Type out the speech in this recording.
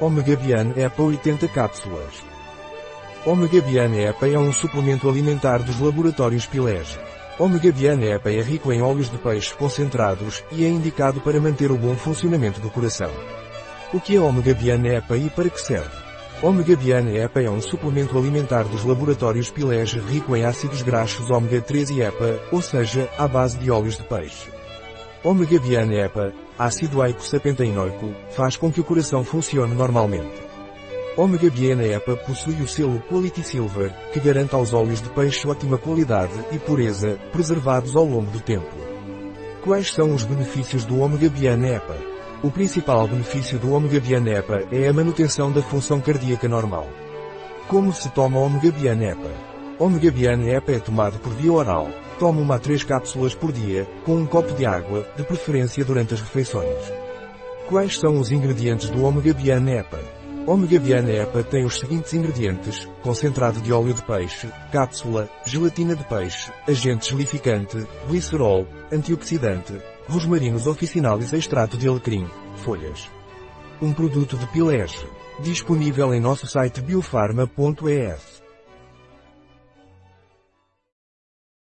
Omega Bian EPA 80 cápsulas. Omega Bian EPA é um suplemento alimentar dos laboratórios Pilege. Omega Bian EPA é rico em óleos de peixe concentrados e é indicado para manter o bom funcionamento do coração. O que é Omega Bian EPA e para que serve? Omega Bian EPA é um suplemento alimentar dos laboratórios Pilege rico em ácidos graxos ômega 3 e EPA, ou seja, à base de óleos de peixe. Omega Bian EPA, ácido eicosapentaenoico, faz com que o coração funcione normalmente. Omega Bian EPA possui o selo Quality Silver, que garante aos óleos de peixe ótima qualidade e pureza, preservados ao longo do tempo. Quais são os benefícios do Omega Bian EPA? O principal benefício do Omega Bian EPA é a manutenção da função cardíaca normal. Como se toma Omega Bian EPA? Omega Bian EPA é tomado por via oral. Tome uma a 3 cápsulas por dia, com um copo de água, de preferência durante as refeições. Quais são os ingredientes do Omega Bian EPA? Omega Bian EPA tem os seguintes ingredientes, concentrado de óleo de peixe, cápsula, gelatina de peixe, agente gelificante, glicerol, antioxidante, rosmarinos officinalis extrato de alecrim, folhas. Um produto de Pilege. Disponível em nosso site biofarma.es.